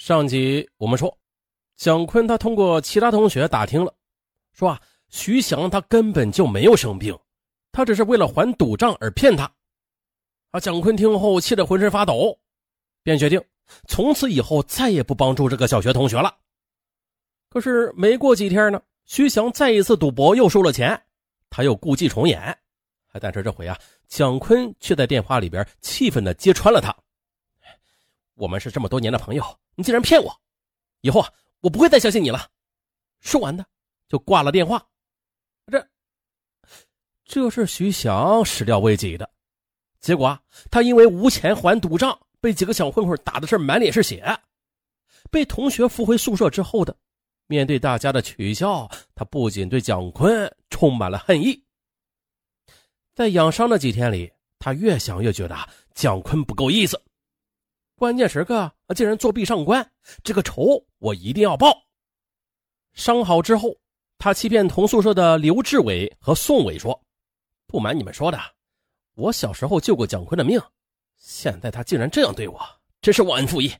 上集我们说，蒋坤他通过其他同学打听了，说啊，徐翔他根本就没有生病，他只是为了还赌账而骗他。啊，蒋坤听后气得浑身发抖，便决定从此以后再也不帮助这个小学同学了。可是没过几天呢，徐翔再一次赌博又输了钱，他又故伎重演，但是这回啊，蒋坤却在电话里边气愤的揭穿了他。我们是这么多年的朋友，你竟然骗我！以后啊，我不会再相信你了。说完的就挂了电话。这，这是徐翔始料未及的。结果啊，他因为无钱还赌账，被几个小混混打的是满脸是血。被同学扶回宿舍之后的，面对大家的取笑，他不仅对蒋坤充满了恨意。在养伤的几天里，他越想越觉得蒋坤不够意思。关键时刻竟然作弊上官，这个仇我一定要报。伤好之后，他欺骗同宿舍的刘志伟和宋伟说：“不瞒你们说的，我小时候救过蒋坤的命，现在他竟然这样对我，真是忘恩负义。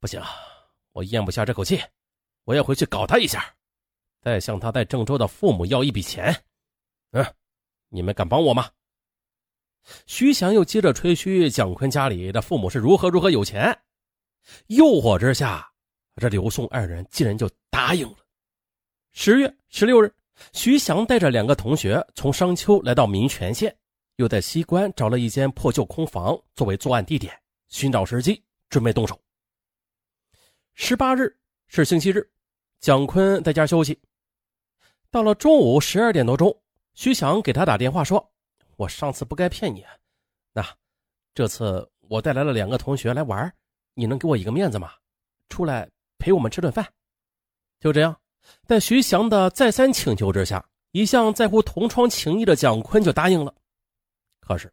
不行，我咽不下这口气，我要回去搞他一下，再向他在郑州的父母要一笔钱。嗯，你们敢帮我吗？”徐翔又接着吹嘘蒋坤家里的父母是如何如何有钱，诱惑之下，这刘宋二人竟然就答应了。十月十六日，徐翔带着两个同学从商丘来到民权县，又在西关找了一间破旧空房作为作案地点，寻找时机准备动手。十八日是星期日，蒋坤在家休息。到了中午十二点多钟，徐翔给他打电话说。我上次不该骗你，那这次我带来了两个同学来玩，你能给我一个面子吗？出来陪我们吃顿饭。就这样，在徐翔的再三请求之下，一向在乎同窗情谊的蒋坤就答应了。可是，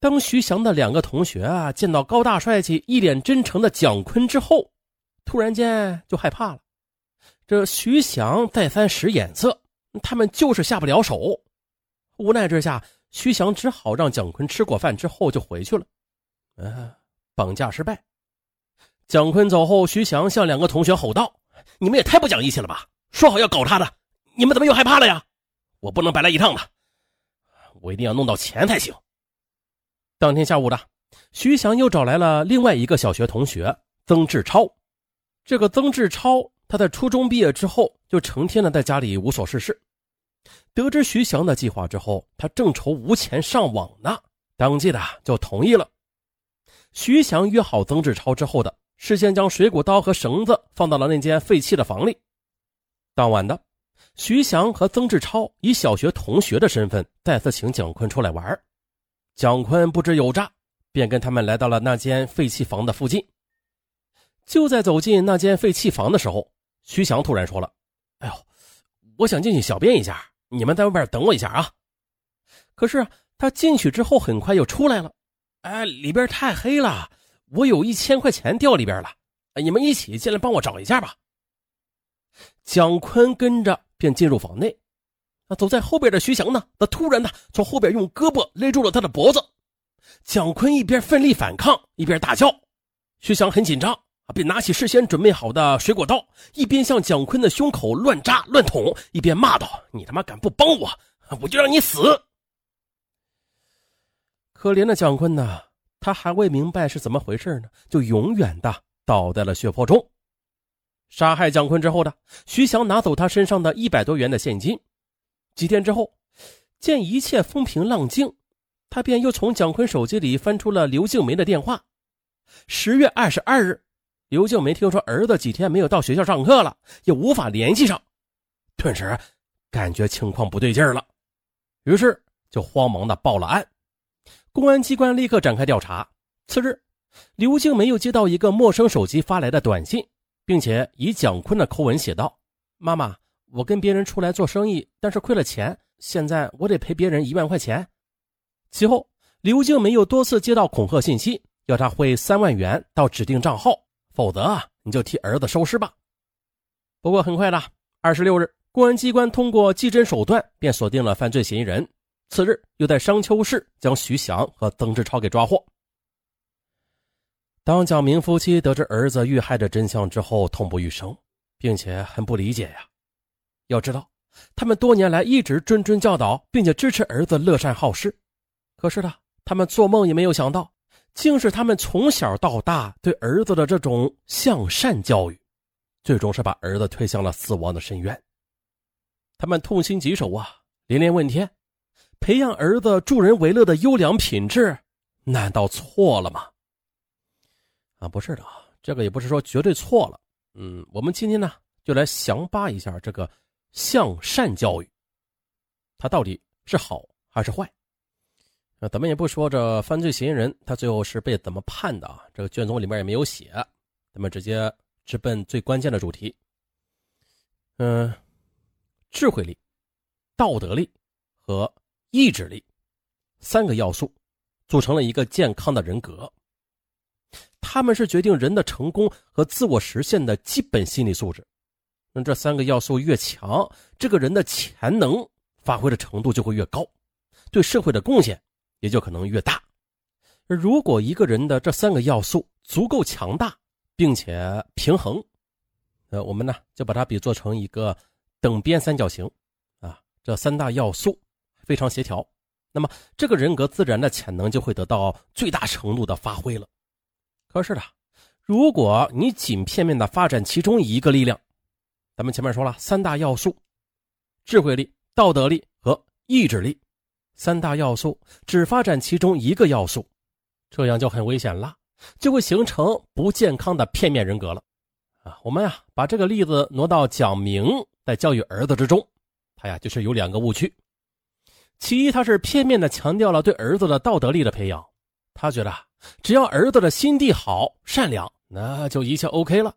当徐翔的两个同学啊见到高大帅气、一脸真诚的蒋坤之后，突然间就害怕了。这徐翔再三使眼色，他们就是下不了手。无奈之下。徐翔只好让蒋坤吃过饭之后就回去了。嗯，绑架失败。蒋坤走后，徐翔向两个同学吼道：“你们也太不讲义气了吧！说好要搞他的，你们怎么又害怕了呀？我不能白来一趟的，我一定要弄到钱才行。”当天下午的，徐翔又找来了另外一个小学同学曾志超。这个曾志超，他在初中毕业之后就成天的在家里无所事事。得知徐翔的计划之后，他正愁无钱上网呢，当即的就同意了。徐翔约好曾志超之后的，事先将水果刀和绳子放到了那间废弃的房里。当晚的，徐翔和曾志超以小学同学的身份再次请蒋坤出来玩。蒋坤不知有诈，便跟他们来到了那间废弃房的附近。就在走进那间废弃房的时候，徐翔突然说了：“哎呦，我想进去小便一下。”你们在外边等我一下啊！可是他进去之后很快又出来了。哎，里边太黑了，我有一千块钱掉里边了。你们一起进来帮我找一下吧。蒋坤跟着便进入房内。那走在后边的徐翔呢？他突然呢从后边用胳膊勒住了他的脖子。蒋坤一边奋力反抗，一边大叫。徐翔很紧张。便拿起事先准备好的水果刀，一边向蒋坤的胸口乱扎乱捅，一边骂道：“你他妈敢不帮我，我就让你死！”可怜的蒋坤呐，他还未明白是怎么回事呢，就永远的倒在了血泊中。杀害蒋坤之后的徐翔拿走他身上的一百多元的现金。几天之后，见一切风平浪静，他便又从蒋坤手机里翻出了刘静梅的电话。十月二十二日。刘静梅听说儿子几天没有到学校上课了，也无法联系上，顿时感觉情况不对劲了，于是就慌忙的报了案。公安机关立刻展开调查。次日，刘静梅又接到一个陌生手机发来的短信，并且以蒋坤的口吻写道：“妈妈，我跟别人出来做生意，但是亏了钱，现在我得赔别人一万块钱。”其后，刘静梅又多次接到恐吓信息，要他汇三万元到指定账号。否则啊，你就替儿子收尸吧。不过很快的，二十六日，公安机关通过技侦手段便锁定了犯罪嫌疑人。次日，又在商丘市将徐翔和曾志超给抓获。当蒋明夫妻得知儿子遇害的真相之后，痛不欲生，并且很不理解呀。要知道，他们多年来一直谆谆教导，并且支持儿子乐善好施。可是呢，他们做梦也没有想到，竟是他们从小到大对儿子的这种向善教育，最终是把儿子推向了死亡的深渊。他们痛心疾首啊，连连问天：培养儿子助人为乐的优良品质，难道错了吗？啊，不是的啊，这个也不是说绝对错了。嗯，我们今天呢，就来详扒一下这个向善教育，它到底是好还是坏？那咱们也不说这犯罪嫌疑人他最后是被怎么判的啊？这个卷宗里面也没有写，咱们直接直奔最关键的主题。嗯，智慧力、道德力和意志力三个要素组成了一个健康的人格。他们是决定人的成功和自我实现的基本心理素质。那这三个要素越强，这个人的潜能发挥的程度就会越高，对社会的贡献。也就可能越大。如果一个人的这三个要素足够强大，并且平衡，呃，我们呢就把它比作成一个等边三角形，啊，这三大要素非常协调，那么这个人格自然的潜能就会得到最大程度的发挥了。可是呢，如果你仅片面的发展其中一个力量，咱们前面说了三大要素：智慧力、道德力和意志力。三大要素只发展其中一个要素，这样就很危险了，就会形成不健康的片面人格了。啊，我们啊把这个例子挪到蒋明在教育儿子之中，他呀就是有两个误区。其一，他是片面的强调了对儿子的道德力的培养，他觉得只要儿子的心地好、善良，那就一切 OK 了，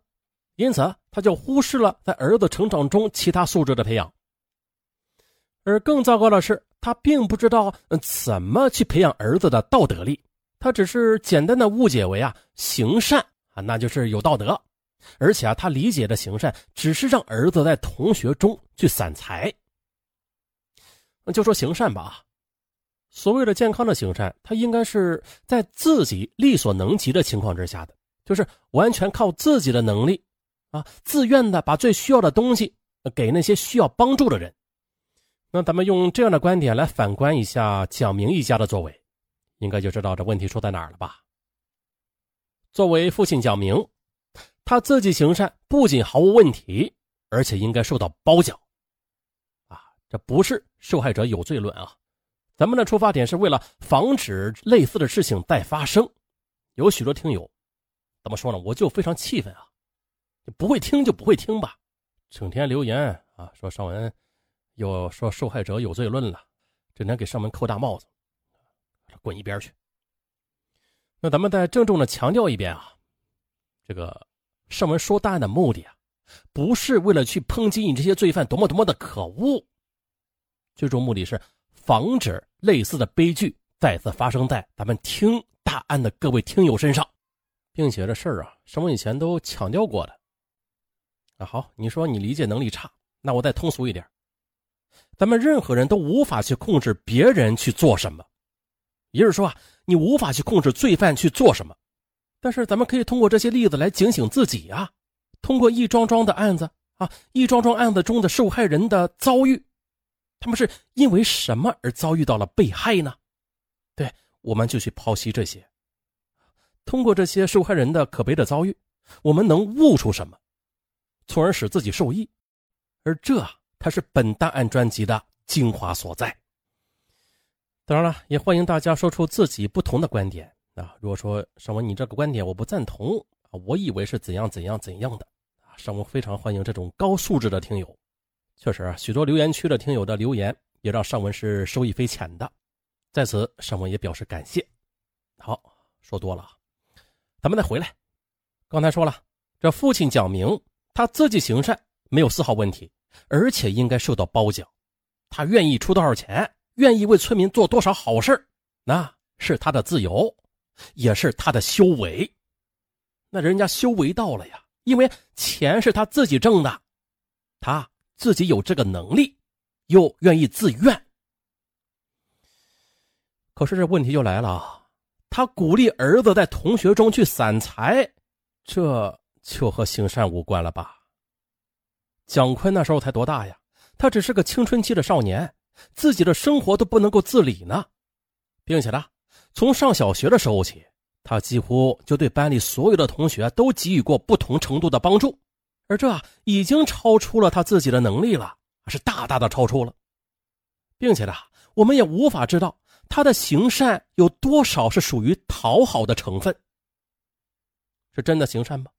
因此他就忽视了在儿子成长中其他素质的培养。而更糟糕的是。他并不知道怎么去培养儿子的道德力，他只是简单的误解为啊行善啊，那就是有道德，而且啊他理解的行善只是让儿子在同学中去散财。就说行善吧啊，所谓的健康的行善，他应该是在自己力所能及的情况之下的，就是完全靠自己的能力啊，自愿的把最需要的东西给那些需要帮助的人。那咱们用这样的观点来反观一下蒋明一家的作为，应该就知道这问题出在哪儿了吧？作为父亲蒋明，他自己行善不仅毫无问题，而且应该受到褒奖。啊，这不是受害者有罪论啊，咱们的出发点是为了防止类似的事情再发生。有许多听友，怎么说呢？我就非常气愤啊！不会听就不会听吧，整天留言啊，说尚文。又说受害者有罪论了，只能给上门扣大帽子，滚一边去。那咱们再郑重的强调一遍啊，这个上门说大案的目的啊，不是为了去抨击你这些罪犯多么多么的可恶，最终目的是防止类似的悲剧再次发生在咱们听大案的各位听友身上，并且这事儿啊，上文以前都强调过的。啊，好，你说你理解能力差，那我再通俗一点。咱们任何人都无法去控制别人去做什么，也就是说啊，你无法去控制罪犯去做什么。但是咱们可以通过这些例子来警醒自己啊，通过一桩桩的案子啊，一桩桩案子中的受害人的遭遇，他们是因为什么而遭遇到了被害呢？对，我们就去剖析这些，通过这些受害人的可悲的遭遇，我们能悟出什么，从而使自己受益，而这。它是本档案专辑的精华所在。当然了，也欢迎大家说出自己不同的观点啊。如果说尚文你这个观点我不赞同啊，我以为是怎样怎样怎样的啊，尚文非常欢迎这种高素质的听友。确实啊，许多留言区的听友的留言也让尚文是受益匪浅的，在此尚文也表示感谢。好，说多了，咱们再回来。刚才说了，这父亲讲明他自己行善没有丝毫问题。而且应该受到褒奖，他愿意出多少钱，愿意为村民做多少好事那是他的自由，也是他的修为。那人家修为到了呀，因为钱是他自己挣的，他自己有这个能力，又愿意自愿。可是这问题就来了，他鼓励儿子在同学中去散财，这就和行善无关了吧？蒋坤那时候才多大呀？他只是个青春期的少年，自己的生活都不能够自理呢，并且呢，从上小学的时候起，他几乎就对班里所有的同学都给予过不同程度的帮助，而这已经超出了他自己的能力了，是大大的超出了，并且呢，我们也无法知道他的行善有多少是属于讨好的成分，是真的行善吗？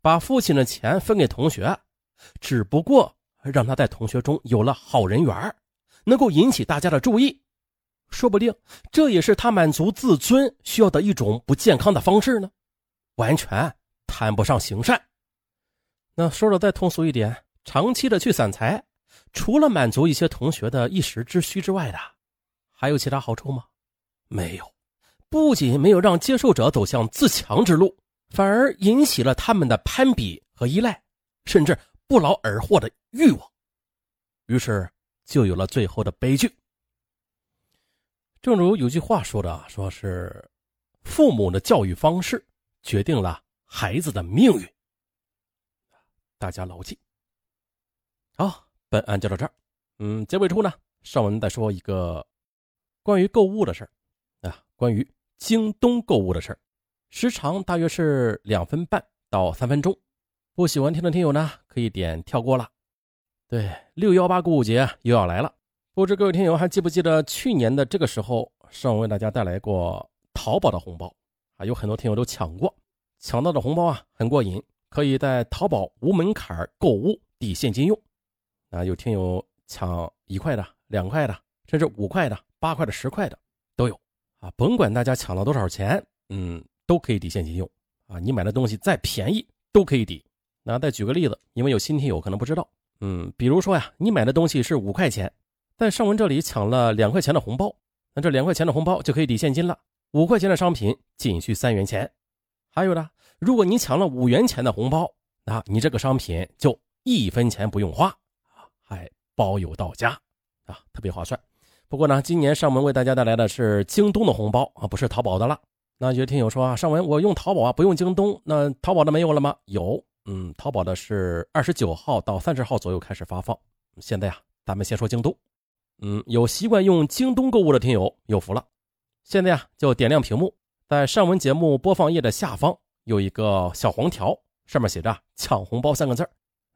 把父亲的钱分给同学，只不过。让他在同学中有了好人缘，能够引起大家的注意，说不定这也是他满足自尊需要的一种不健康的方式呢，完全谈不上行善。那说的再通俗一点，长期的去散财，除了满足一些同学的一时之需之外的，还有其他好处吗？没有，不仅没有让接受者走向自强之路，反而引起了他们的攀比和依赖，甚至。不劳而获的欲望，于是就有了最后的悲剧。正如有句话说的，说是父母的教育方式决定了孩子的命运。大家牢记。好，本案就到这儿。嗯，结尾处呢，上文再说一个关于购物的事儿啊，关于京东购物的事儿，时长大约是两分半到三分钟。不喜欢听的听友呢，可以点跳过了。对，六幺八购物节又要来了，不知各位听友还记不记得去年的这个时候，上为大家带来过淘宝的红包啊？有很多听友都抢过，抢到的红包啊很过瘾，可以在淘宝无门槛购物抵现金用。啊，有听友抢一块的、两块的，甚至五块的、八块的、十块的都有啊。甭管大家抢了多少钱，嗯，都可以抵现金用啊。你买的东西再便宜都可以抵。那再举个例子，因为有新听友可能不知道，嗯，比如说呀，你买的东西是五块钱，在上文这里抢了两块钱的红包，那这两块钱的红包就可以抵现金了，五块钱的商品仅需三元钱。还有呢，如果你抢了五元钱的红包，那你这个商品就一分钱不用花，还包邮到家啊，特别划算。不过呢，今年上文为大家带来的是京东的红包啊，不是淘宝的了。那有听友说啊，上文我用淘宝啊，不用京东，那淘宝的没有了吗？有。嗯，淘宝的是二十九号到三十号左右开始发放。现在呀，咱们先说京东。嗯，有习惯用京东购物的听友有福了。现在呀，就点亮屏幕，在上文节目播放页的下方有一个小黄条，上面写着“抢红包”三个字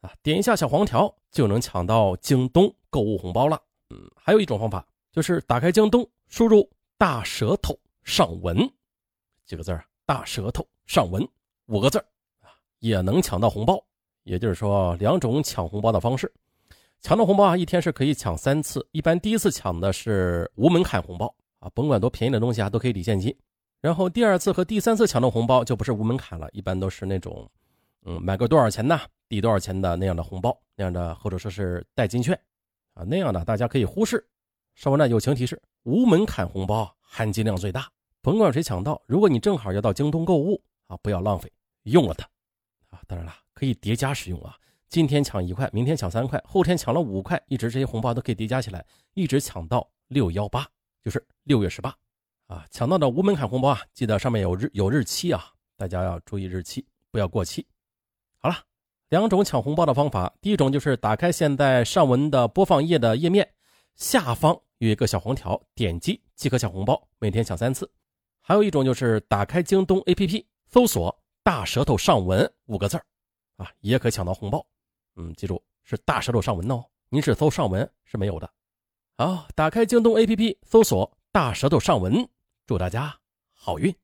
啊，点一下小黄条就能抢到京东购物红包了。嗯，还有一种方法就是打开京东，输入“大舌头上文”几个字大舌头上文”五个字也能抢到红包，也就是说，两种抢红包的方式。抢到红包啊，一天是可以抢三次。一般第一次抢的是无门槛红包啊，甭管多便宜的东西啊，都可以抵现金。然后第二次和第三次抢到红包就不是无门槛了，一般都是那种，嗯，买个多少钱呢，抵多少钱的那样的红包，那样的或者说是代金券啊，那样的大家可以忽视。稍微呢友情提示：无门槛红包含金量最大，甭管谁抢到，如果你正好要到京东购物啊，不要浪费，用了它。当然了，可以叠加使用啊！今天抢一块，明天抢三块，后天抢了五块，一直这些红包都可以叠加起来，一直抢到六幺八，就是六月十八啊！抢到的无门槛红包啊，记得上面有日有日期啊，大家要注意日期，不要过期。好了，两种抢红包的方法，第一种就是打开现在上文的播放页的页面，下方有一个小黄条，点击即可抢红包，每天抢三次。还有一种就是打开京东 APP，搜索。大舌头上文五个字啊，也可抢到红包。嗯，记住是大舌头上文哦，您是搜上文是没有的。好，打开京东 APP，搜索大舌头上文，祝大家好运。